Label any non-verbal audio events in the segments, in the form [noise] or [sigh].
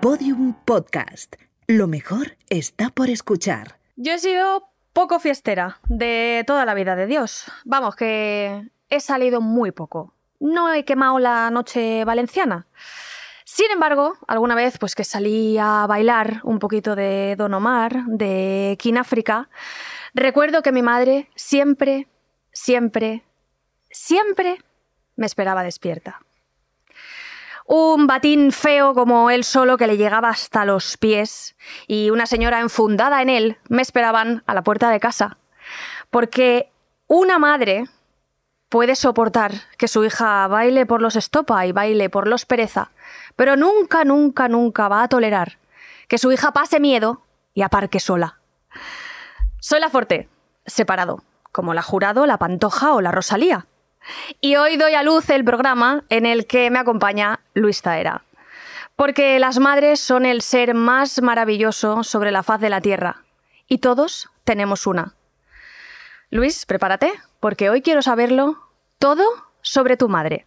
Podium Podcast. Lo mejor está por escuchar. Yo he sido poco fiestera de toda la vida de Dios. Vamos, que he salido muy poco. No he quemado la noche valenciana. Sin embargo, alguna vez pues que salí a bailar un poquito de Don Omar, de Kináfrica, recuerdo que mi madre siempre, siempre, siempre me esperaba despierta. Un batín feo como él solo que le llegaba hasta los pies y una señora enfundada en él me esperaban a la puerta de casa. Porque una madre puede soportar que su hija baile por los estopa y baile por los pereza, pero nunca, nunca, nunca va a tolerar que su hija pase miedo y aparque sola. Soy la Forte, separado, como la Jurado, la Pantoja o la Rosalía. Y hoy doy a luz el programa en el que me acompaña Luis Zaera. Porque las madres son el ser más maravilloso sobre la faz de la tierra. Y todos tenemos una. Luis, prepárate, porque hoy quiero saberlo todo sobre tu madre.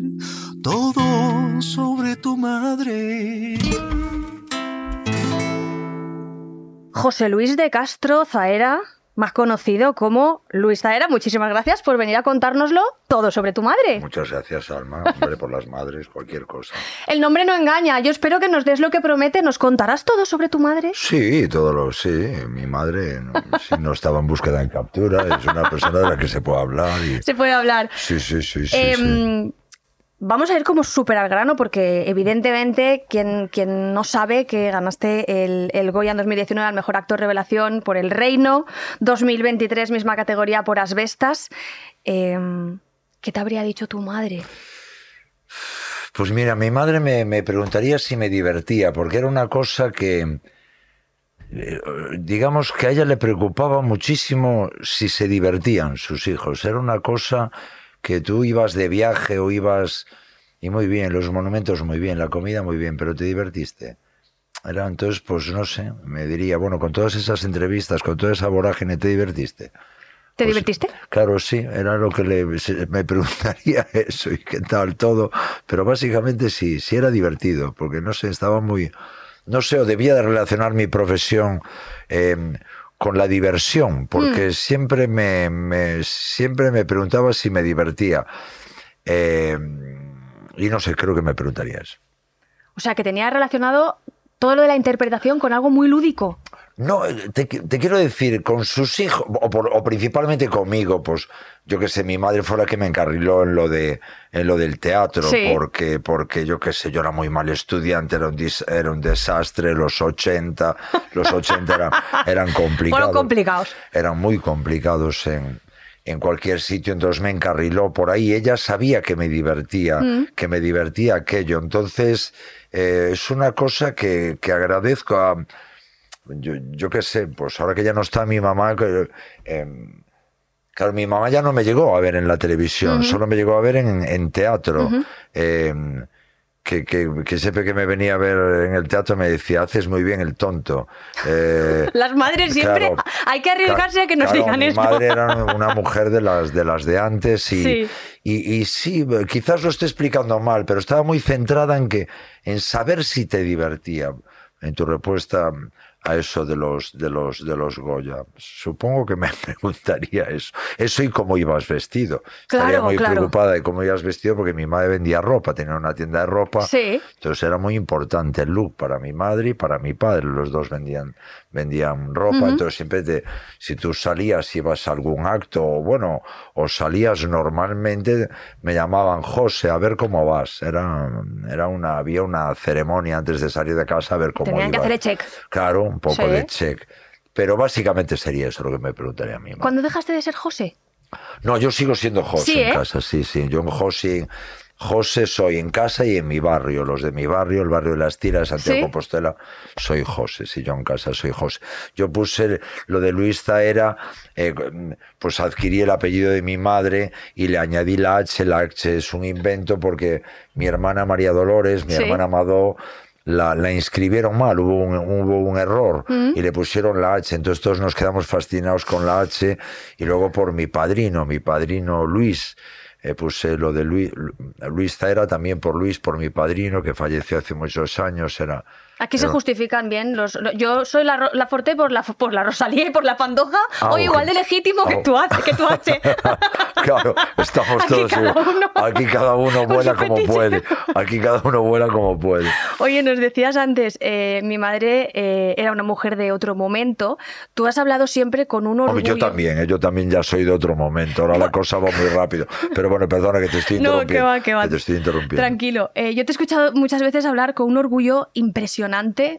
todo sobre tu madre. José Luis de Castro Zaera, más conocido como Luis Zaera, muchísimas gracias por venir a contárnoslo todo sobre tu madre. Muchas gracias, Alma. [laughs] Hombre, por las madres, cualquier cosa. El nombre no engaña. Yo espero que nos des lo que promete. ¿Nos contarás todo sobre tu madre? Sí, todo lo sí. Mi madre no, sí, no estaba en búsqueda en captura. Es una persona de la que se puede hablar. Y... Se puede hablar. Sí, sí, sí, sí. Em, sí. Vamos a ir como súper al grano porque evidentemente quien, quien no sabe que ganaste el, el Goya en 2019 al Mejor Actor Revelación por El Reino, 2023 misma categoría por Asbestas. Em, ¿Qué te habría dicho tu madre? Pues mira, mi madre me, me preguntaría si me divertía, porque era una cosa que, eh, digamos que a ella le preocupaba muchísimo si se divertían sus hijos. Era una cosa que tú ibas de viaje o ibas... Y muy bien, los monumentos muy bien, la comida muy bien, pero te divertiste. Era entonces, pues no sé, me diría, bueno, con todas esas entrevistas, con toda esa vorágine, ¿te divertiste? ¿Te Pues, divertiste? Claro, sí, era lo que le, me [laughs] preguntaría eso y qué tal todo, pero básicamente sí, sí era divertido, porque no sé, estaba muy, no sé, o debía de relacionar mi profesión eh, con la diversión, porque siempre me, me- siempre me preguntaba si me divertía. Eh, y no sé, creo que me preguntaría eso. O sea, que tenía relacionado todo lo de la interpretación con algo muy lúdico. No, eh, te, te quiero decir, con sus hijos, o, por- o principalmente conmigo, pues yo que sé, mi madre fue la que me encarriló en lo de en lo del teatro, Sí. porque, porque yo que sé, yo era muy mal estudiante, era un, dis- era un desastre, los 80, los 80 eran, eran [laughs] complicados. Fueron complicados. Eran muy complicados en, en cualquier sitio, entonces me encarriló por ahí. Ella sabía que me divertía, que me divertía aquello. Entonces, eh, es una cosa que, que agradezco a, yo, yo qué sé, pues ahora que ya no está mi mamá, em, claro, mi mamá ya no me llegó a ver en la televisión, solo me llegó a ver en, en teatro. Em, que, que, que siempre que me venía a ver en el teatro me decía, haces muy bien el tonto. Eh, [laughs] Las madres siempre claro, hay que arriesgarse a que nos claro, digan mi esto. madre era [laughs] una mujer de las de las de antes y, Sí. y, y sí, quizás lo esté explicando mal, pero estaba muy centrada en que en saber si te divertía. En tu respuesta a eso de los de los de los Goya, supongo que me [laughs] preguntaría eso. Eso y cómo ibas vestido. Estaría muy claro. preocupada de cómo ibas vestido porque mi madre vendía ropa, tenía una tienda de ropa. Sí. Entonces era muy importante el look para mi madre y para mi padre. Los dos vendían, vendían ropa. Entonces siempre te, si tú salías, ibas a algún acto, o bueno, o salías normalmente, me llamaban José, a ver cómo vas. Era, era una, había una ceremonia antes de salir de casa a ver cómo Tenían que hacer el check. Claro, un poco Sí. de check. Pero básicamente sería eso lo que me preguntaría a mí. ¿Cuándo dejaste de ser José? No, yo sigo siendo José Sí, en ¿eh? casa, sí, sí. Yo en José, José soy en casa y en mi barrio, los de mi barrio, el barrio de las Tiras, Santiago ¿Sí? Compostela, soy José, si yo en casa soy José. Yo puse lo de Luis Zaera, eh, pues adquirí el apellido de mi madre y le añadí la H, la H es un invento porque mi hermana María Dolores, mi Sí. hermana Amadó, la, la inscribieron mal, hubo un, hubo un error Mm. y le pusieron la H, entonces todos nos quedamos fascinados con la H y luego por mi padrino, mi padrino Luis, eh, puse lo de Luis, Luis Zaera también por Luis, por mi padrino que falleció hace muchos años, era... Aquí se era- justifican bien los. lo- Yo soy la, la Forte por la, por la Rosalía y por la Pandoja. Ah, o igual de legítimo que Ah, tú haces, que tú haces. [laughs] claro, estamos Aquí todos cada igual. uno- Aquí cada uno vuela como puede. Aquí cada uno vuela como puede. Oye, nos decías antes, eh, mi madre eh, era una mujer de otro momento. Tú has hablado siempre con un orgullo. Hombre, yo también, ¿eh? yo también ya soy de otro momento. Ahora la cosa va muy rápido. Pero bueno, perdona que te estoy [laughs] No, interrumpiendo. que va, que va. te estoy interrumpiendo. Tranquilo. Eh, yo te he escuchado muchas veces hablar con un orgullo impresionante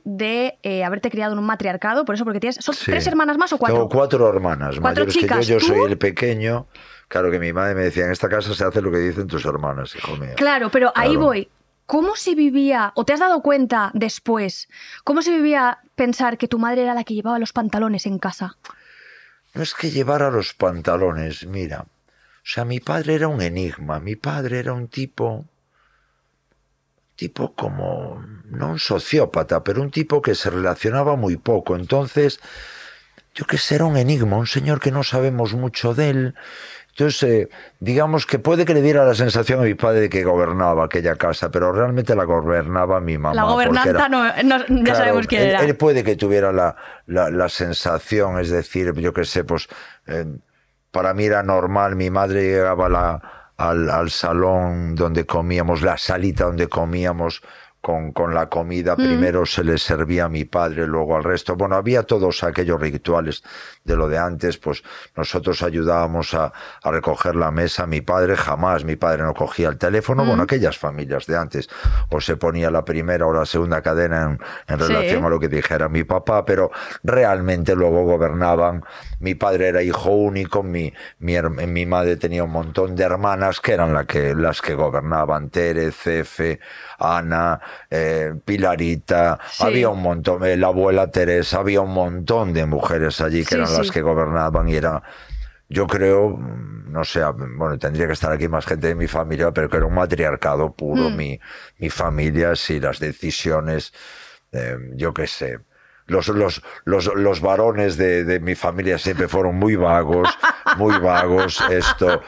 de eh, haberte criado en un matriarcado, por eso, porque tienes. ¿Son Sí. tres hermanas más o cuatro? Tengo cuatro hermanas Cuatro mayores chicas, que yo. Soy el pequeño. Claro que mi madre me decía, en esta casa se hace lo que dicen tus hermanas, hijo mío. Claro, pero ahí voy. ¿Cómo se vivía, o te has dado cuenta después, cómo se vivía pensar que tu madre era la que llevaba los pantalones en casa? No es que llevara los pantalones, mira. O sea, mi padre era un enigma. Mi padre era un tipo. Tipo como. no un sociópata, pero un tipo que se relacionaba muy poco. Entonces, yo que sé, era un enigma, un señor que no sabemos mucho de él. Entonces, eh, digamos que puede que le diera la sensación a mi padre de que gobernaba aquella casa, pero realmente la gobernaba mi mamá. la gobernanta era- no, no- ya Claro, sabemos quién él, era. él puede que tuviera la, la, la sensación, es decir, yo qué sé, pues eh, para mí era normal, mi madre llegaba a la- al, al salón donde comíamos, la salita donde comíamos con, con la comida, primero se le servía a mi padre, luego al resto. Bueno, había todos aquellos rituales de lo de antes, pues nosotros ayudábamos a, a recoger la mesa, mi padre jamás, mi padre no cogía el teléfono, bueno, aquellas familias de antes, o se ponía la primera o la segunda cadena en, en Sí. relación a lo que dijera mi papá, pero realmente luego gobernaban. Mi padre era hijo único, mi, mi, mi madre tenía un montón de hermanas que eran la que, las que gobernaban, Tere, Cefe, Ana, eh, Pilarita, Sí. había un montón, eh, la abuela Teresa, había un montón de mujeres allí que Sí, eran sí. las que gobernaban y era... Yo creo, mm, no sé, bueno, tendría que estar aquí más gente de mi familia, pero que era un matriarcado puro, Mm. mi, mi familia, sí, las decisiones, eh, yo qué sé. Los, los, los, los varones de, de mi familia siempre fueron muy vagos, muy vagos. Esto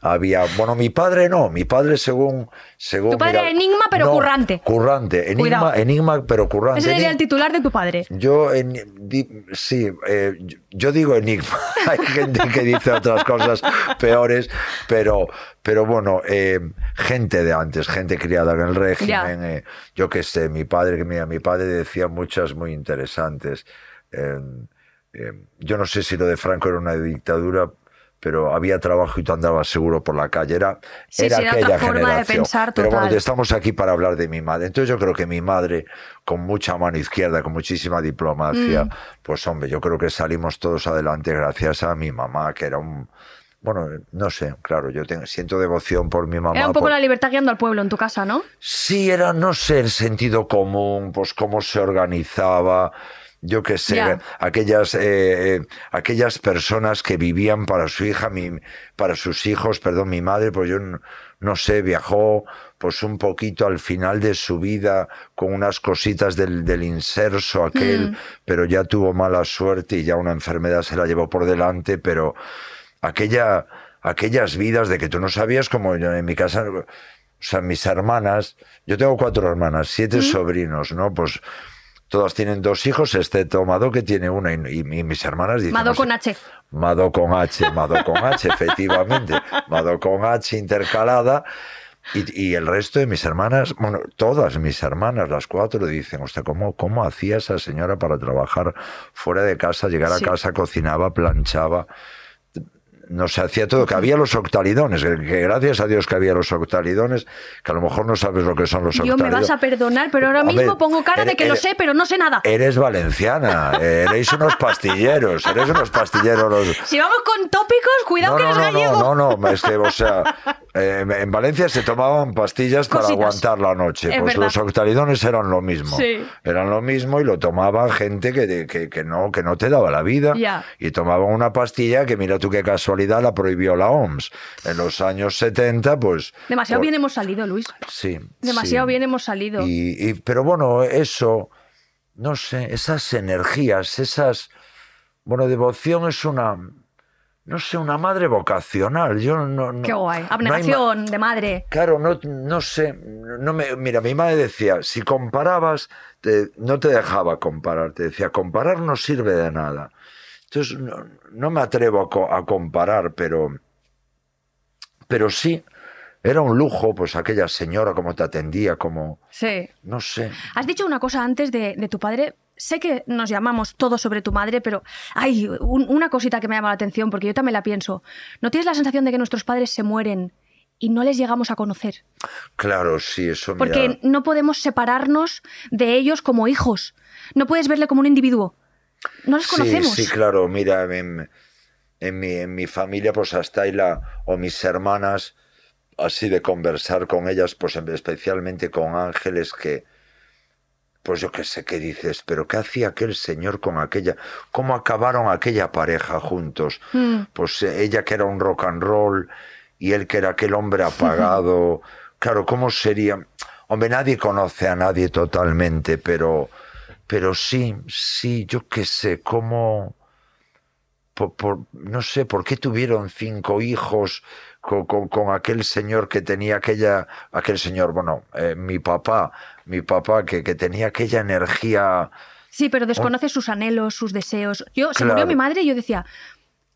había. Bueno, mi padre no, mi padre según. según Tu padre enigma, pero no, currante. Currante, enigma, Cuidado. enigma, pero currante. Ese sería el titular de tu padre. yo, en, di- sí, eh, yo- digo enigma. [laughs] Hay gente que dice otras cosas peores, pero, pero bueno, eh, gente de antes, gente criada en el régimen. eh, yo qué sé, mi padre, que mira, mi padre decía muchas muy interesantes. Yo no sé si lo de Franco era una dictadura. Pero había trabajo y tú andabas seguro por la calle. Era, Sí, era sí, era aquella generación. pensar Pero bueno, estamos aquí para hablar de mi madre. Entonces yo creo que mi madre, con mucha mano izquierda, con muchísima diplomacia, Mm. pues hombre, yo creo que salimos todos adelante gracias a mi mamá, que era un... Bueno, no sé, claro, yo tengo, siento devoción por mi mamá. Era un poco por- la libertad guiando al pueblo en tu casa, ¿no? Sí, era, no sé, el sentido común, pues cómo se organizaba, yo qué sé, aquellas, eh, eh, aquellas personas que vivían para su hija, mi, para sus hijos, perdón, mi madre, pues yo no, no sé, viajó pues un poquito al final de su vida con unas cositas del, del inserso aquel, Mm. pero ya tuvo mala suerte y ya una enfermedad se la llevó por delante, pero aquella, aquellas vidas de que tú no sabías como yo en mi casa, o sea, mis hermanas, yo tengo cuatro hermanas, siete sobrinos, ¿no? Pues todas tienen dos hijos, excepto Mado que tiene una y, y- mis hermanas dicen... Mado "O sea, con H. Mado con H, Mado con H, [laughs] efectivamente. Mado con H intercalada. Y, y el resto de mis hermanas, bueno, todas mis hermanas, las cuatro, dicen, hostia, ¿cómo, ¿cómo hacía esa señora para trabajar fuera de casa, llegar Sí. a casa, cocinaba, planchaba? No se hacía todo, que había los octalidones, que, que gracias a Dios que había los octalidones, que a lo mejor no sabes lo que son los Yo octalidones. me vas a perdonar, pero ahora Hombre, mismo pongo cara de eres- que lo sé, pero no sé nada. Eres valenciana, eres unos pastilleros, eres unos pastilleros los... Si vamos con tópicos, cuidado no, que no, eres no, gallego. no, no, no, es que, o sea, eh, en Valencia se tomaban pastillas para aguantar la noche. Es pues verdad. los octalidones eran lo mismo. Sí. Eran lo mismo y lo tomaba gente que, que, que no, que no te daba la vida. Ya. Y tomaban una pastilla que, mira tú qué casualidad, la prohibió la OMS. En los años 70, pues... Demasiado por- bien hemos salido, Luis. Sí. Demasiado sí. bien hemos salido. Y, y- pero bueno, eso, no sé, esas energías, esas. Bueno, devoción es una. No sé, una madre vocacional. Yo no. no- Qué guay. no hay ma- Abnegación de madre. Claro, no, no sé, no me, mira, mi madre decía, si comparabas, te- no te dejaba comparar, te decía, comparar no sirve de nada. Entonces, no, no me atrevo a, co- a comparar, pero, pero sí, era un lujo, pues aquella señora, como te atendía, como, Sí. no sé. Has dicho una cosa antes de, de tu padre. Sé que nos llamamos todos sobre tu madre, pero hay un- una cosita que me llama la atención, porque yo también la pienso. ¿No tienes la sensación de que nuestros padres se mueren y no les llegamos a conocer? Claro, sí, eso mira, Porque no podemos separarnos de ellos como hijos. No puedes verle como un individuo. No los Sí, conocemos. Sí, claro, mira, en, en mi, en mi familia, pues hasta ahí la, o mis hermanas, así de conversar con ellas, pues especialmente con Ángeles, que, pues yo qué sé qué dices, pero ¿qué hacía aquel señor con aquella? ¿Cómo acabaron aquella pareja juntos? Mm. Pues ella que era un rock and roll y él que era aquel hombre [laughs] apagado. claro, ¿cómo sería? Hombre, nadie conoce a nadie totalmente, pero, pero sí, sí, yo qué sé, cómo por, por- no sé por qué tuvieron cinco hijos con, con- con aquel señor que tenía aquella, aquel señor, bueno, eh, mi papá, mi papá que, que tenía aquella energía. Sí, pero desconoce sus anhelos, sus deseos. Yo, se murió mi madre y yo decía,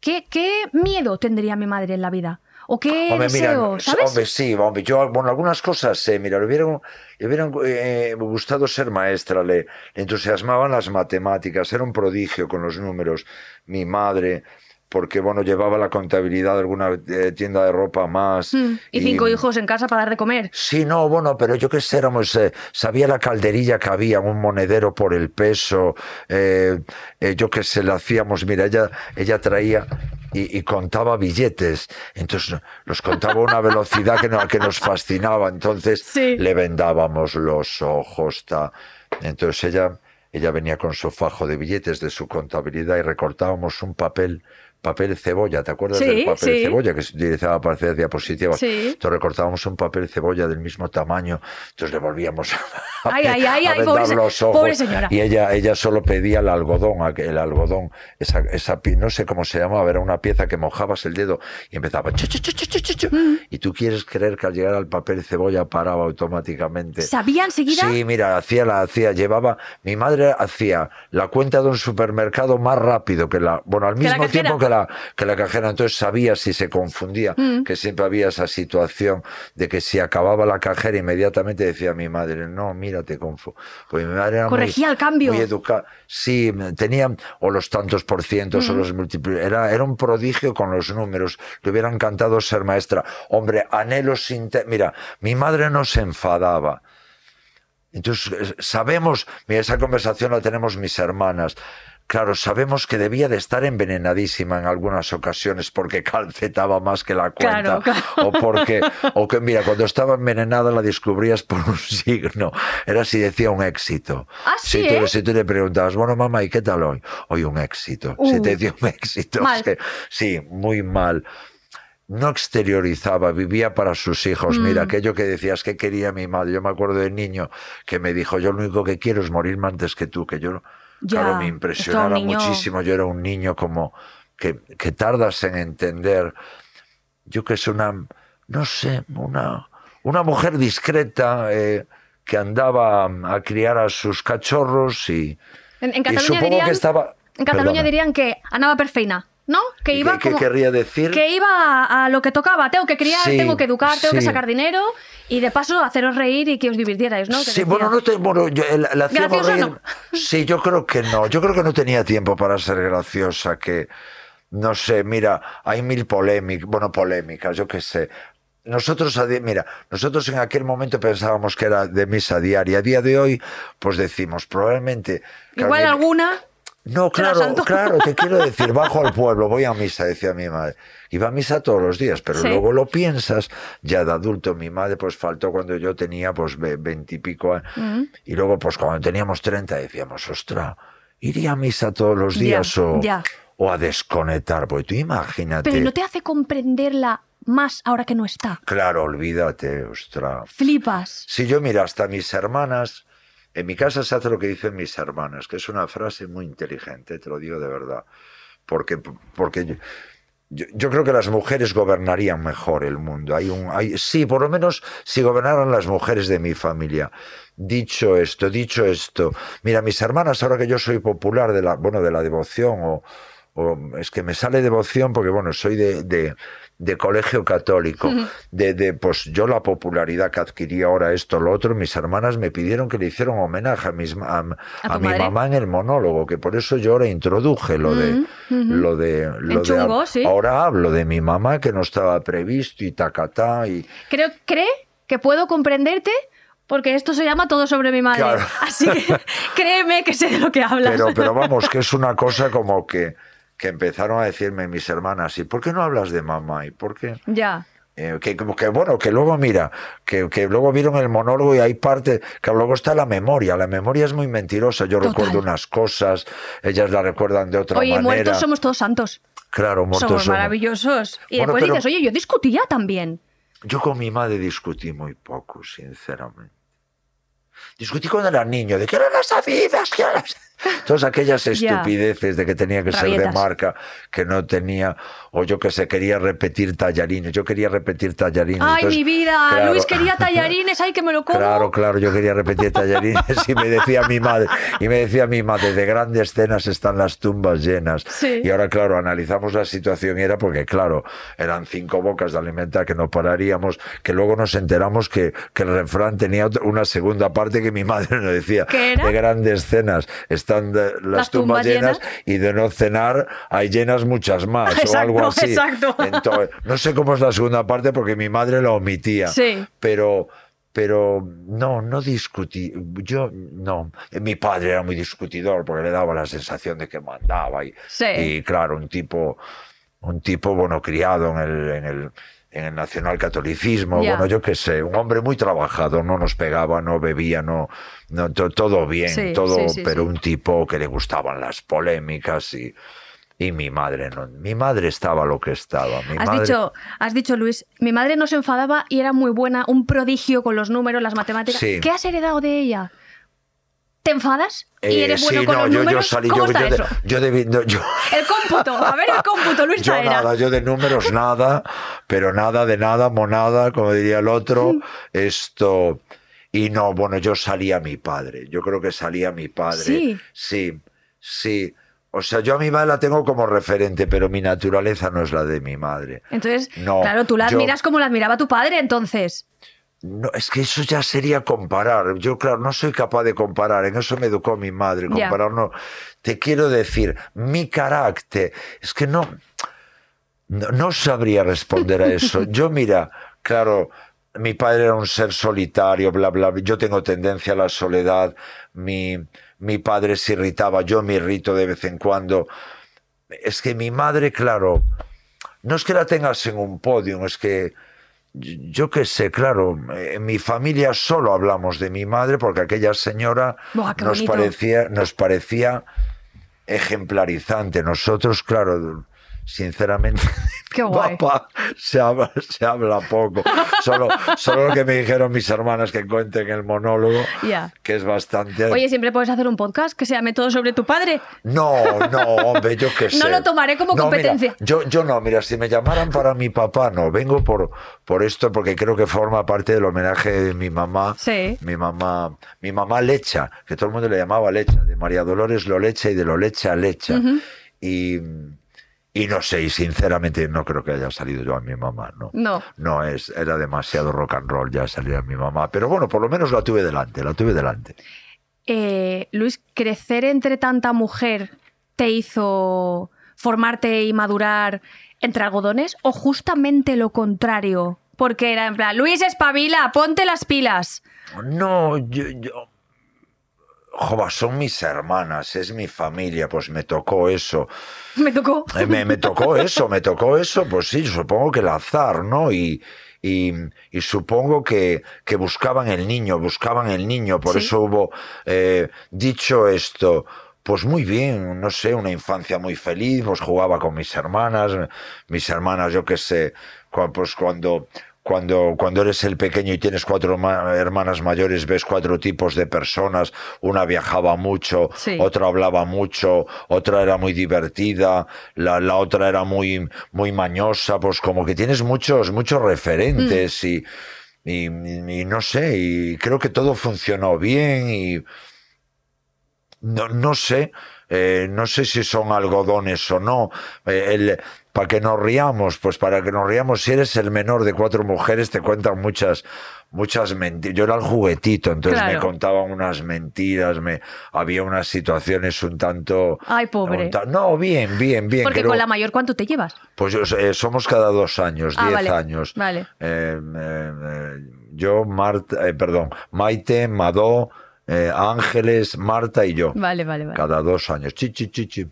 ¿qué, ¿qué miedo tendría mi madre en la vida? ¿O qué Hombre, mira? ¿Sabes? hombre, sí, hombre, yo, bueno, algunas cosas sé, mira, le hubieran, le hubieran eh, gustado ser maestra, le, le entusiasmaban las matemáticas, era un prodigio con los números, mi madre, porque, bueno, llevaba la contabilidad de alguna eh, tienda de ropa más. Mm, y cinco hijos en casa para dar de comer. Sí, no, bueno, pero yo qué sé, éramos, eh, sabía la calderilla que había, un monedero por el peso, eh, eh, yo qué sé, le hacíamos, mira, ella, ella traía y, y contaba billetes, entonces los contaba a una [laughs] velocidad que, no- que nos fascinaba, entonces Sí. le vendábamos los ojos, ta. entonces ella, ella venía con su fajo de billetes de su contabilidad y recortábamos un papel. Papel cebolla, ¿te acuerdas Sí, del papel sí. cebolla que se utilizaba para hacer diapositivas? Sí. Entonces recortábamos un papel cebolla del mismo tamaño, entonces le volvíamos a, [laughs] Ay, ay, ay, a ay, vendar pobre se- los ojos. pobre señora. Y ella, ella solo pedía el algodón, el algodón, esa, esa, no sé cómo se llamaba, era una pieza que mojabas el dedo y empezaba. chu, chu, chu. Mm. Y tú quieres creer que al llegar al papel cebolla paraba automáticamente. ¿Sabía enseguida? Sí, mira, hacía la hacía, llevaba, mi madre hacía la cuenta de un supermercado más rápido que la, bueno, al mismo tiempo que la, que la cajera, entonces sabía si se confundía, Mm. que siempre había esa situación de que si acababa la cajera inmediatamente decía mi madre, no, mira, te confundo. Pues mi madre era muy- Corregía el cambio. Muy educada. Sí, tenía o los tantos por cientos Mm. o los múltiples. Era, era un prodigio con los números. Le hubiera encantado ser maestra. Hombre, anhelos sin... Mira, mi madre no se enfadaba. Entonces, eh, sabemos, mira, esa conversación la tenemos mis hermanas. Claro, sabemos que debía de estar envenenadísima en algunas ocasiones porque calcetaba más que la cuenta. Claro, claro. O porque, o que mira, cuando estaba envenenada la descubrías por un signo. Era si decía un éxito. Ah, sí, si, tú, ¿eh? si tú le preguntabas, bueno, mamá, ¿y qué tal hoy? Hoy un éxito. Si Uh, te dio un éxito. mal. sí, [laughs] Sí, muy mal no exteriorizaba, vivía para sus hijos. Mm. Mira, aquello que decías que quería mi madre. Yo me acuerdo de niño que me dijo, yo lo único que quiero es morirme antes que tú, que yo, Ya, claro, me impresionaba niño- muchísimo. Yo era un niño como que, que tardas en entender. Yo que es una, no sé, una, una mujer discreta eh, que andaba a criar a sus cachorros y, En, en y Cataluña supongo dirían, que estaba... en Cataluña Perdona. dirían que andaba perfeina, ¿no? Que ¿Y iba qué- qué como- querría decir? Que iba a, a lo que tocaba. Tengo que criar, Sí, tengo que educar, tengo que sí. sacar dinero y de paso haceros reír y que os divirtierais, ¿no? Que Sí, decía- bueno, no te, bueno, yo, la hacíamos Graciosa reír. no. [laughs] Sí, yo creo que no. Yo creo que no tenía tiempo para ser graciosa, que no sé, mira, hay mil polémicas, bueno, polémicas, yo qué sé. Nosotros, mira, nosotros en aquel momento pensábamos que era de misa diaria. A día de hoy, pues decimos, probablemente... Igual alguna. No, claro, [laughs] claro, te quiero decir, bajo al pueblo, voy a misa, decía mi madre. Iba a misa todos los días, pero Sí. luego lo piensas, ya de adulto, mi madre pues faltó cuando yo tenía pues ve- veintipico años. Mm. Y luego pues cuando teníamos treinta decíamos, ostra, ¿iría a misa todos los Ya, días o, ya. o a desconectar? Pues tú imagínate. Pero no te hace comprenderla más ahora que no está. Claro, olvídate, ostra. Flipas. Si yo mira, hasta mis hermanas, en mi casa se hace lo que dicen mis hermanas, que es una frase muy inteligente, te lo digo de verdad, porque, porque yo, creo que las mujeres gobernarían mejor el mundo. Sí, por lo menos si gobernaran las mujeres de mi familia. Dicho esto, dicho esto, mira, mis hermanas, ahora que yo soy popular de la, bueno, de la devoción o, o es que me sale devoción porque bueno soy de, de colegio católico de, de pues yo la popularidad que adquirí ahora esto lo otro mis hermanas me pidieron que le hicieran homenaje a, mis, a, ¿A mi madre? mamá en el monólogo que por eso yo ahora introduje lo de Mm, lo de lo de chungo, sí. ahora hablo de mi mamá que no estaba previsto y tacatá y Creo, cree que puedo comprenderte porque esto se llama todo sobre mi madre. Claro. Así que [laughs] créeme que sé de lo que hablas. Pero, pero vamos, [laughs] que es una cosa como que, que empezaron a decirme mis hermanas, ¿y por qué no hablas de mamá? ¿Y por qué? Ya. Eh, que, que bueno, que luego mira, que, que luego vieron el monólogo y hay parte, que luego está la memoria, la memoria es muy mentirosa, yo Total. recuerdo unas cosas, ellas la recuerdan de otra Oye, manera. muertos somos todos santos. Claro, muertos somos somos. maravillosos. Y Bueno, después pero- dices, oye, yo discutía también. Yo con mi madre discutí muy poco, sinceramente. Discutí cuando era niño, de que eran las sabidas, que eran las... Todas aquellas [laughs] estupideces de que tenía que ser de marca, que no tenía, o yo que sé, quería repetir tallarines, yo quería repetir tallarines. Ay, entonces, mi vida, claro. Luis quería [laughs] tallarines, ay, que me lo como. Claro, claro, yo quería repetir tallarines y me decía mi madre, y me decía mi madre, de grandes cenas están las tumbas llenas. Sí. Y ahora, claro, analizamos la situación y era porque, claro, eran cinco bocas de alimentar que no pararíamos, que luego nos enteramos que, que el refrán tenía una segunda parte que mi madre nos decía, de grandes cenas están de- las, Las tumbas, tumbas llenas, llenas. y de no cenar hay llenas muchas más o algo así. exacto. Entonces, no sé cómo es la segunda parte porque mi madre la omitía Sí. pero pero no, no discutí. Yo no. Mi padre era muy discutidor porque le daba la sensación de que mandaba y, Sí. y claro, un tipo, un tipo bueno criado en el, en el en el nacionalcatolicismo, Ya. bueno, yo qué sé, un hombre muy trabajado, no nos pegaba, no bebía, no, no to- todo bien, Sí, todo, sí, sí, pero un tipo que le gustaban las polémicas y, y mi madre no, mi madre estaba lo que estaba. Mi Has madre, dicho, has dicho, Luis, mi madre no se enfadaba y era muy buena, un prodigio con los números, las matemáticas. Sí. ¿Qué has heredado de ella? ¿Te enfadas? ¿Y Eh, eres bueno sí, con no, los yo, yo números? salí, ¿Cómo yo, está yo, de- yo debí- no, yo- [laughs] El cómputo. A ver el cómputo, Luis [laughs] Yo Taera. nada, yo de números nada, pero nada de nada, monada, como diría el otro. Esto. Y no, bueno, yo salía a mi padre. Yo creo que salía a mi padre. Sí. Sí, sí. O sea, yo a mi madre la tengo como referente, pero mi naturaleza no es la de mi madre. Entonces, No, claro, tú la admiras como la admiraba tu padre, entonces. No, es que eso ya sería comparar. Yo, claro, no soy capaz de comparar. En eso me educó mi madre. Comparar no. Te quiero decir, mi carácter. Es que no. No, no sabría responder a eso. [laughs] Yo, mira, claro, mi padre era un ser solitario, bla, bla. bla. Yo tengo tendencia a la soledad. Mi, mi padre se irritaba. Yo me irrito de vez en cuando. Es que mi madre, claro, no es que la tengas en un podio, es que yo qué sé, claro, en mi familia solo hablamos de mi madre porque aquella señora Buah, nos parecía, nos parecía ejemplarizante. Nosotros, claro, sinceramente, [laughs] Qué [laughs] guay. papá se habla, se habla poco. Solo, solo lo que me dijeron mis hermanas que cuenten el monólogo, Ya. que es bastante. Oye, siempre puedes hacer un podcast que se llame todo sobre tu padre. No, no, hombre, yo qué sé. [laughs] No lo tomaré como No, mira, competencia. yo, yo no, mira, si me llamaran para mi papá, no. Vengo por, por esto porque creo que forma parte del homenaje de mi mamá. Sí. Mi mamá, mi mamá Lecha, que todo el mundo le llamaba Lecha, de María Dolores lo Lecha y de lo Lecha Lecha. Y. Y no sé, y sinceramente no creo que haya salido yo a mi mamá, no. No. No, es, era demasiado rock and roll ya salir a mi mamá. Pero bueno, por lo menos la tuve delante, la tuve delante. Eh, Luis, ¿crecer entre tanta mujer te hizo formarte y madurar entre algodones o justamente lo contrario? Porque era en plan, Luis, espabila, ponte las pilas. No, yo, yo... Jova, son mis hermanas, es mi familia, pues me tocó eso. [laughs] Me tocó. Eh, Me, me tocó eso, me tocó eso, pues sí, supongo que el azar, ¿no? Y, y, y supongo que, que buscaban el niño, buscaban el niño, por Sí. eso hubo, eh, dicho esto, pues muy bien, no sé, una infancia muy feliz, pues jugaba con mis hermanas, mis hermanas, yo qué sé, pues cuando... Cuando, cuando eres el pequeño y tienes cuatro ma- hermanas mayores, ves cuatro tipos de personas. Una viajaba mucho, Sí. otra hablaba mucho, otra era muy divertida, la, la otra era muy, muy mañosa, pues como que tienes muchos, muchos referentes y, y, y no sé, y creo que todo funcionó bien y no, no sé, eh, no sé si son algodones o no. Eh, el- para que nos riamos, pues para que nos riamos, si eres el menor de cuatro mujeres, te cuentan muchas, muchas mentiras. Yo era el juguetito, entonces me contaban unas mentiras, me, había unas situaciones un tanto. Ay, pobre. ta- no, bien, bien, bien. Porque creo- con la mayor, ¿cuánto te llevas? pues eh, somos cada dos años, Ah, diez vale, años. vale. Eh, eh, yo, Marta, eh, perdón, Maite, Madó, eh, Ángeles, Marta y yo. Vale, vale, vale. Cada dos años. Chi, chi, chi, chi.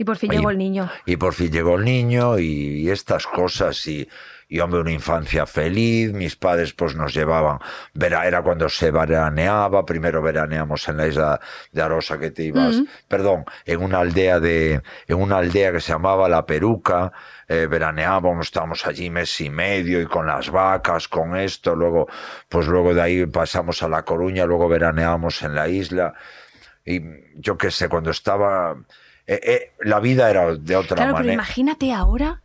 Y por fin llegó el niño. Y por fin llegó el niño y, y estas cosas y, y hombre, una infancia feliz. Mis padres pues nos llevaban, vera- era cuando se veraneaba, primero veraneamos en la isla de Arosa que te ibas, perdón, en una aldea de, en una aldea que se llamaba La Peruca, eh, veraneábamos, estábamos allí mes y medio y con las vacas, con esto, luego, pues luego de ahí pasamos a La Coruña, luego veraneábamos en la isla y yo qué sé, cuando estaba... eh, eh, la vida era de otra Claro, pero imagínate ahora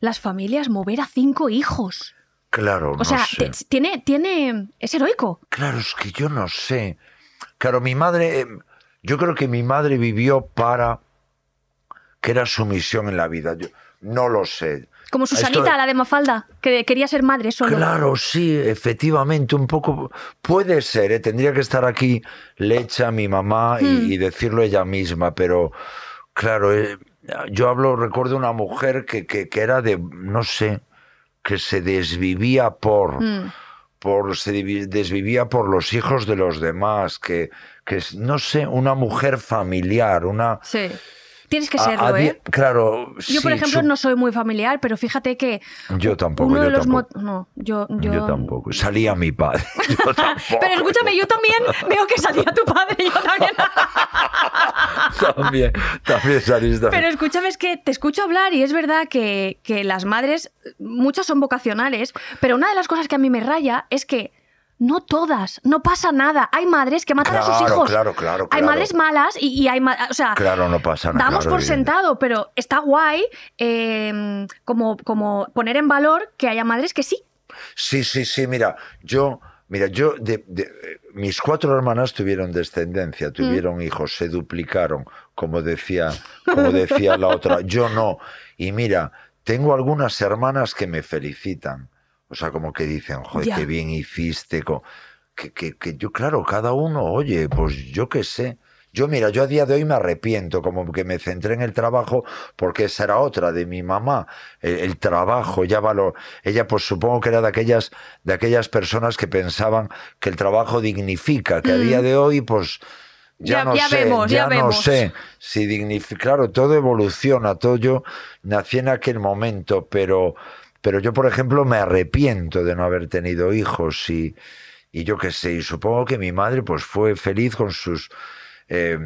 las familias mover a cinco hijos. Claro, O no sea, sé. tiene, tiene, es heroico. Claro, es que yo no sé. Claro, mi madre, eh, yo creo que mi madre vivió para que era su misión en la vida. Yo no lo sé. Como Esto- Susanita, la de Mafalda, que quería ser madre solo. Claro, sí, efectivamente, un poco puede ser, ¿eh? tendría que estar aquí Lecha, mi mamá, y, Hmm. y decirlo ella misma, pero claro, eh, yo hablo, recuerdo una mujer que, que, que era de, no sé, que se desvivía por, Mm. por se desvivía por los hijos de los demás, que, que es, no sé, una mujer familiar, una... Sí. Tienes que serlo, a ¿eh? Claro, Yo, por sí, ejemplo, su- no soy muy familiar, pero fíjate que Yo tampoco, uno de los tampoco. no, yo, yo... Yo tampoco. Salía mi padre. [laughs] Yo tampoco. Pero escúchame, yo también veo que salía tu padre, yo también. [laughs] también, también saliste. Pero escúchame, es que te escucho hablar y es verdad que, que las madres, muchas son vocacionales, pero una de las cosas que a mí me raya es que no todas, no pasa nada. Hay madres que matan a sus hijos. claro, claro, Hay claro. madres malas y, y hay ma- o sea, Claro, no pasa nada. damos claro, por sentado, pero está guay eh, como, como poner en valor que haya madres que sí. Sí, sí, sí, mira, yo, mira, yo, de, de- mis cuatro hermanas tuvieron descendencia, tuvieron hijos, se duplicaron, como decía, como decía la otra. Yo no. Y mira, tengo algunas hermanas que me felicitan. O sea, como que dicen, joder, Ya. qué bien hiciste. Que, que, que yo, claro, cada uno, oye, pues yo qué sé. Yo, mira, yo a día de hoy me arrepiento, como que me centré en el trabajo, porque esa era otra de mi mamá. El, el trabajo, ya valor. Ella, pues supongo que era de aquellas, de aquellas personas que pensaban que el trabajo dignifica, que a día de hoy, pues. Ya, Ya- no ya sé, vemos, ya no vemos. sé si dignifica. Claro, todo evoluciona, todo yo nací en aquel momento, pero, pero yo, por ejemplo, me arrepiento de no haber tenido hijos y, y yo qué sé, y supongo que mi madre pues fue feliz con sus eh,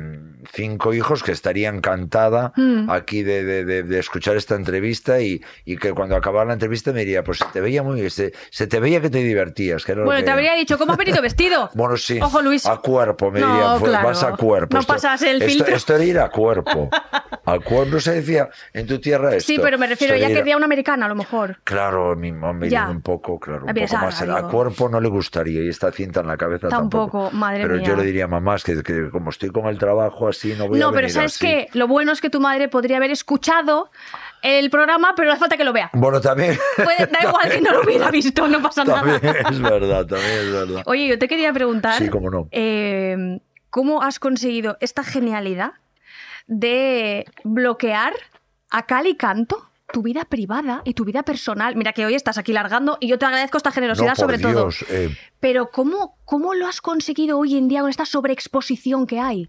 cinco hijos que estaría encantada Mm. aquí de, de- de- de escuchar esta entrevista y, y que cuando acabara la entrevista me diría, pues se te veía muy, se, se te veía que te divertías. Que Bueno, que- te habría dicho, ¿cómo has venido vestido? [laughs] bueno, sí. Ojo, Luis. A cuerpo, me No, diría. claro. Vas a cuerpo. No pasas el esto, filtro. Esto era ir a cuerpo. [laughs] A cuerpo se decía en tu tierra esto. Sí, pero me refiero, ya era ir a- quería una americana a lo mejor. Claro, mi mamá Ya. un poco, claro, un A poco más. radio. A cuerpo no le gustaría y esta cinta en la cabeza tampoco. Tampoco, madre pero mía. yo le diría, mamá, es que, que como estoy con el trabajo así, no voy a No, pero ¿sabes así". qué? Lo bueno es que tu madre podría haber escuchado el programa, pero no hace falta que lo vea. Bueno, también. Puede- da igual que no lo hubiera [laughs] visto, no pasa también nada. es verdad, también es verdad. Oye, yo te quería preguntar. Sí, cómo no. eh, ¿Cómo has conseguido esta genialidad de bloquear a cal y canto tu vida privada y tu vida personal. Mira que hoy estás aquí largando y yo te agradezco esta generosidad No, por sobre Dios, todo. eh, Pero ¿cómo, ¿cómo lo has conseguido hoy en día con esta sobreexposición que hay?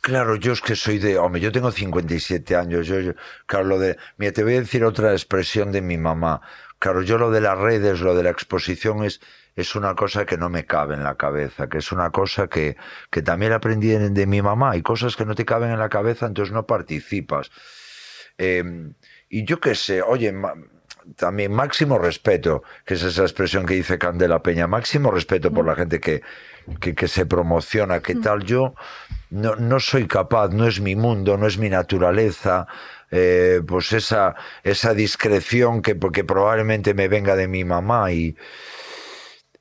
Claro, yo es que soy de, hombre, yo tengo 57 años, yo, yo- claro, lo de, mira, te voy a decir otra expresión de mi mamá. Claro, yo lo de las redes, lo de la exposición es, es una cosa que no me cabe en la cabeza, que es una cosa que, que también aprendí de, de mi mamá. Hay cosas que no te caben en la cabeza, entonces no participas. Eh, y yo qué sé, oye, también máximo respeto, que es esa expresión que dice Candela Peña, máximo respeto por la gente que, que, que se promociona, que tal, yo no, no soy capaz, no es mi mundo, no es mi naturaleza, eh, pues esa, esa discreción que, que probablemente me venga de mi mamá y,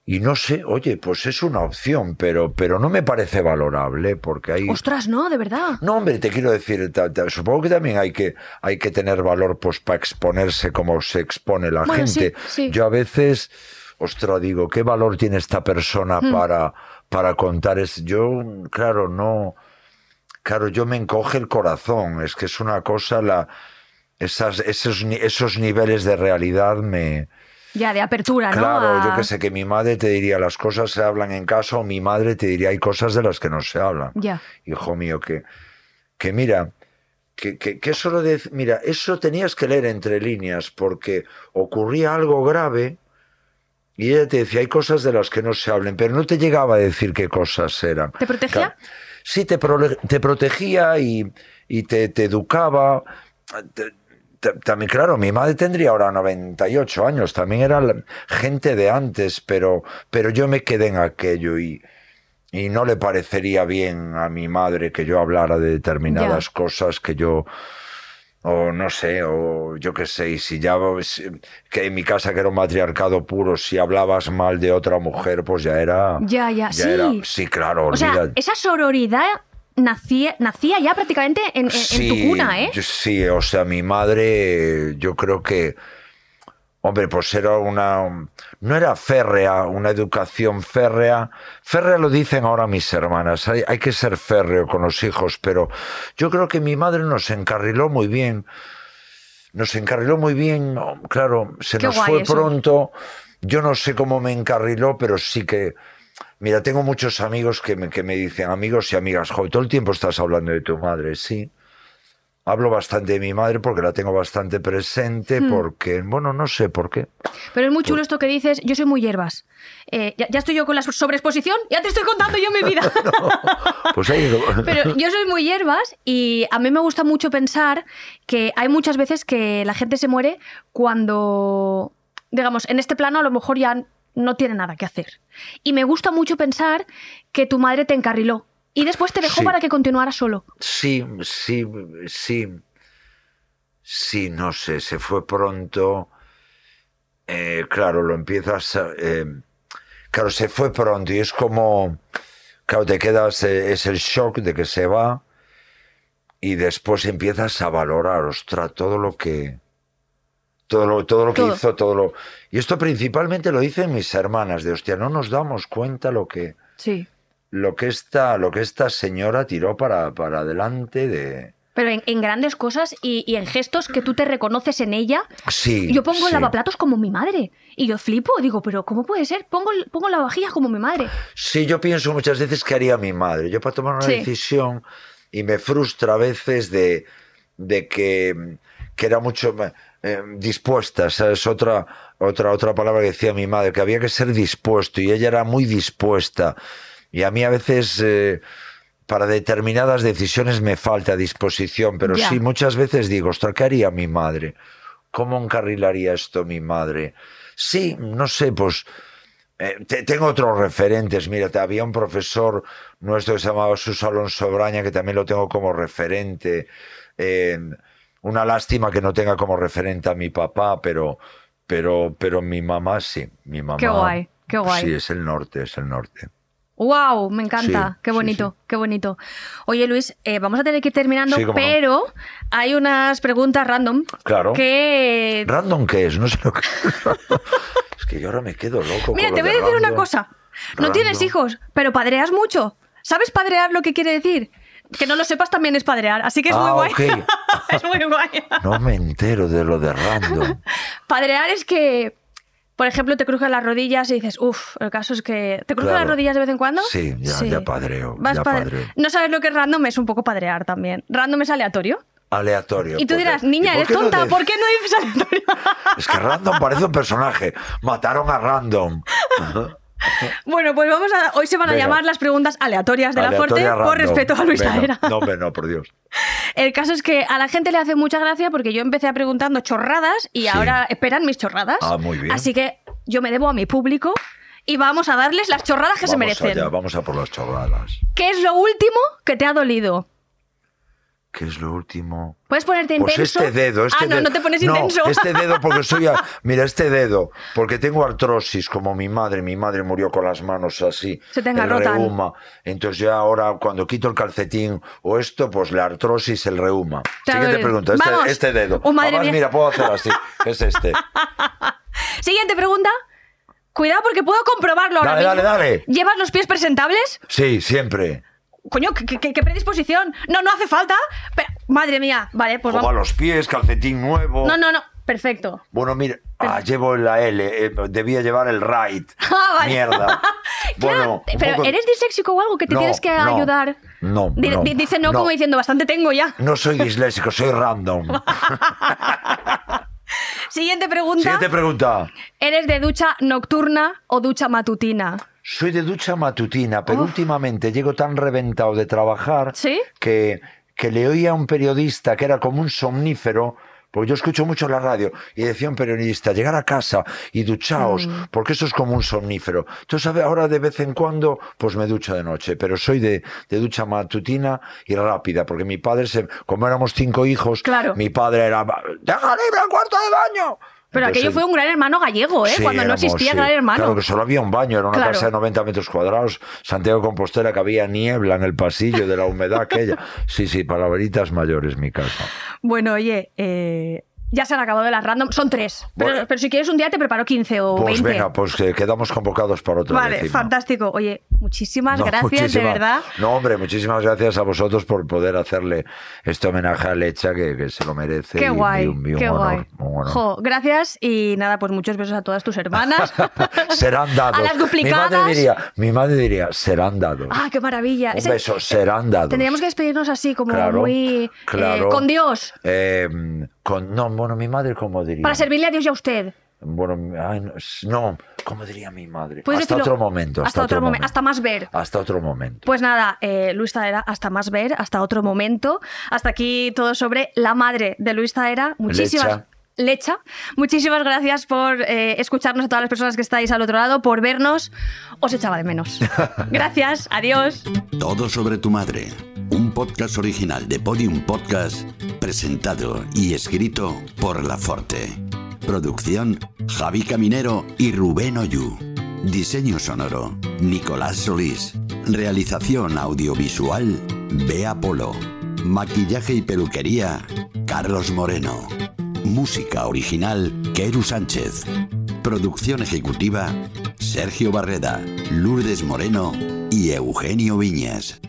y no sé, oye, pues es una opción, pero, pero no me parece valorable, porque hay... Ostras, no, de verdad. No, hombre, te quiero decir, supongo que también hay que, hay que tener valor pues para exponerse como se expone la Bueno, sí, gente. sí. Yo a veces, ostras, digo, ¿qué valor tiene esta persona Hmm. para, para contar? Es, yo, claro, no. Claro, yo me encoge el corazón. Es que es una cosa, la, esas, esos, esos niveles de realidad me. Ya, de apertura, ¿no? Claro, yo que sé, que mi madre te diría las cosas se hablan en casa o mi madre te diría hay cosas de las que no se hablan Ya. hijo mío, que, que mira, que, que, que eso lo de, mira, eso tenías que leer entre líneas, porque ocurría algo grave y ella te decía, hay cosas de las que no se hablen, pero no te llegaba a decir qué cosas eran. ¿Te protegía? Claro, Sí, te, te protegía y, y te, te educaba. Te- también, claro, mi madre tendría ahora 98 años, también era gente de antes, pero, pero yo me quedé en aquello y, y no le parecería bien a mi madre que yo hablara de determinadas cosas que yo o no sé, o yo qué sé, y si ya que en mi casa que era un matriarcado puro, si hablabas mal de otra mujer, pues ya era Ya, ya, sí. era- sí, claro, O sea, olvida- esa sororidad nacía, nacía ya prácticamente en, en- en tu cuna, ¿eh? yo- sí, o sea, mi madre, yo creo que, hombre, pues era una, no era férrea, una educación férrea. Férrea lo dicen ahora mis hermanas, hay, hay que ser férreo con los hijos, pero yo creo que mi madre nos encarriló muy bien. Nos encarriló muy bien, claro, se Qué nos fue eso. pronto. Yo no sé cómo me encarriló, pero sí que. Mira, tengo muchos amigos que me, que me dicen, amigos y amigas, joder, todo el tiempo estás hablando de tu madre, sí. Hablo bastante de mi madre porque la tengo bastante presente, Hmm. porque, bueno, no sé por qué. Pero es muy chulo esto que dices, yo soy muy hierbas. Eh, ya, ya estoy yo con la sobreexposición, ya te estoy contando yo mi vida. [laughs] Pues ahí. [laughs] Pero yo soy muy hierbas y a mí me gusta mucho pensar que hay muchas veces que la gente se muere cuando, digamos, en este plano a lo mejor ya no tiene nada que hacer. Y me gusta mucho pensar que tu madre te encarriló y después te dejó Sí. para que continuaras solo. Sí, sí, sí. Sí, no sé, se fue pronto. Eh, claro, lo empiezas a, eh, claro, se fue pronto y es como. Claro, te quedas. eh, es el shock de que se va. Y después empiezas a valorar, ostras, todo lo que. Todo lo, todo lo que Todo. hizo, todo lo. Y esto principalmente lo dicen mis hermanas, de hostia, no nos damos cuenta lo que Sí. lo que esta, lo que esta señora tiró para, para adelante de. Pero en, en grandes cosas y, y en gestos que tú te reconoces en ella. Sí. Yo pongo el lavaplatos como mi madre. Y yo flipo, digo, pero ¿cómo puede ser? Pongo, pongo la vajilla como mi madre. Sí, yo pienso muchas veces que haría mi madre. Yo para tomar una Sí. decisión y me frustra a veces de, de que, que era mucho eh, dispuesta. Esa es otra, otra, otra palabra que decía mi madre, que había que ser dispuesto y ella era muy dispuesta. Y a mí a veces eh, para determinadas decisiones me falta disposición, pero sí muchas veces digo, ostras, ¿qué haría mi madre? ¿Cómo encarrilaría esto mi madre? Sí, no sé, pues eh, te- tengo otros referentes. Mira, había un profesor nuestro que se llamaba Suso Alonso Braña, que también lo tengo como referente. Eh, una lástima que no tenga como referente a mi papá, pero, pero, pero mi mamá sí. Mi mamá. Qué guay, qué guay. Sí, es el norte, es el norte. ¡Wow! Me encanta. Sí, qué sí, bonito, qué bonito. Oye, Luis, eh, vamos a tener que ir terminando, no. pero hay unas preguntas random Claro. que. ¿Random qué es? No sé lo que es. [laughs] que yo ahora me quedo loco. Mira, te voy a de decir una cosa. No tienes hijos, pero padreas mucho. ¿Sabes padrear lo que quiere decir? Que no lo sepas también es padrear, así que es muy Ah, guay. [laughs] es muy guay. No me entero de lo de random. [laughs] Padrear es que, por ejemplo, te cruzan las rodillas y dices, uff, el caso es que. ¿Te Claro. las rodillas de vez en cuando? Sí, ya- ya padreo, Vas ya padre- padreo. No sabes lo que es random, es un poco padrear también. Random es aleatorio. Aleatorio. Y tú dirás, niña, ¿y por eres no tonta, ¿por qué no dices aleatorio? Es que Random parece un personaje. Mataron a Random. [laughs] [laughs] bueno, pues vamos a. Hoy se van a Venga. llamar las preguntas aleatorias de la Forte por respeto a Luis Venga. [laughs] No, hombre, no, por Dios. [laughs] El caso es que a la gente le hace mucha gracia porque yo empecé preguntando chorradas y Sí. ahora esperan mis chorradas. Ah, muy bien. Así que yo me debo a mi público y vamos a darles las chorradas que se merecen. allá, vamos a por las chorradas. ¿Qué es lo último que te ha dolido? ¿Qué es lo último? ¿Puedes ponerte Pues intenso? este dedo, este ah, no, dedo. no te pones No, intenso. [laughs] este dedo porque soy... a- [laughs] Mira, este dedo, porque tengo artrosis como mi madre. Mi madre murió con las manos así. Se te el reuma. Entonces ya ahora cuando quito el calcetín o esto, pues la artrosis, el reuma. Siguiente pregunta. Este, este dedo. Oh, madre Además, mía. mira, puedo hacer así. [laughs] Es este. Siguiente pregunta. Cuidado porque puedo comprobarlo ahora Dale, mismo. dale, dale. ¿Llevas los pies presentables? Sí, siempre. Coño, ¿qué, qué- qué predisposición? No, no hace falta. Pero- madre mía, vale, pues Como a los pies, calcetín nuevo. No, no, no. Perfecto. Bueno, mira, ah, llevo la L, eh, debía llevar el right. [laughs] Ah, vale. Mierda. [laughs] Bueno, pero poco- ¿eres disléxico o algo que te No, tienes que no, ayudar? no, Di- no, di- dice no. como diciendo, bastante tengo ya. No soy disléxico, soy random. [laughs] Siguiente pregunta. Siguiente pregunta. ¿Eres de ducha nocturna o ducha matutina? Soy de ducha matutina, pero últimamente llego tan reventado de trabajar ¿Sí? que, que le oía a un periodista que era como un somnífero. Porque yo escucho mucho la radio y decía un periodista, llegar a casa y duchaos, Mm. porque eso es como un somnífero. Entonces ahora de vez en cuando pues me ducho de noche, pero soy de, de ducha matutina y rápida, porque mi padre, se, como éramos cinco hijos, Claro. mi padre era, deja libre el cuarto de baño. Pero aquello fue un gran hermano gallego, ¿eh? Sí, Cuando no existía sí. gran hermano. Claro que solo había un baño, era una Claro. casa de 90 metros cuadrados, Santiago de Compostela, que había niebla en el pasillo de la humedad aquella. Sí, sí, palabritas mayores mi casa. Bueno, oye, eh, ya se han acabado las random. Son tres. Pero, Bueno. pero si quieres un día te preparo 15 o Pues 20. venga, pues que quedamos convocados para otra Vale, décima. fantástico. Oye, muchísimas No, gracias, de verdad. No, hombre, muchísimas gracias a vosotros por poder hacerle este homenaje a Lecha, que, que se lo merece. Qué y- y guay, un- y un qué honor, guay. un honor. Jo, gracias y nada, pues muchos besos a todas tus hermanas. [laughs] serán dados. A las Mi duplicadas. madre diría, mi madre diría, serán dados. ah, qué maravilla. un Ese- beso, serán dados. Tendríamos que despedirnos así, como Claro, muy... eh, claro. con Dios. Eh, con, no, bueno, mi madre, ¿cómo diría? Para servirle a Dios y a usted. Bueno, ay, no, no, ¿cómo diría mi madre? Puedes hasta decirlo- otro momento. Hasta, hasta otro momen- hasta más ver. Hasta otro momento. Pues nada, eh, Luis Taera, hasta más ver, hasta otro momento. Hasta aquí todo sobre la madre de Luis Taera. Muchísimas. Lecha. Lecha. Muchísimas gracias por eh, escucharnos a todas las personas que estáis al otro lado, por vernos. Os echaba de menos. [laughs] Gracias, adiós. Todo sobre tu madre. Un podcast original de Podium Podcast, presentado y escrito por La Forte. Producción Javi Caminero y Rubén Oyu. Diseño sonoro Nicolás Solís. Realización audiovisual Bea Polo. Maquillaje y peluquería Carlos Moreno. Música original Keru Sánchez. Producción ejecutiva Sergio Barreda, Lourdes Moreno y Eugenio Viñas.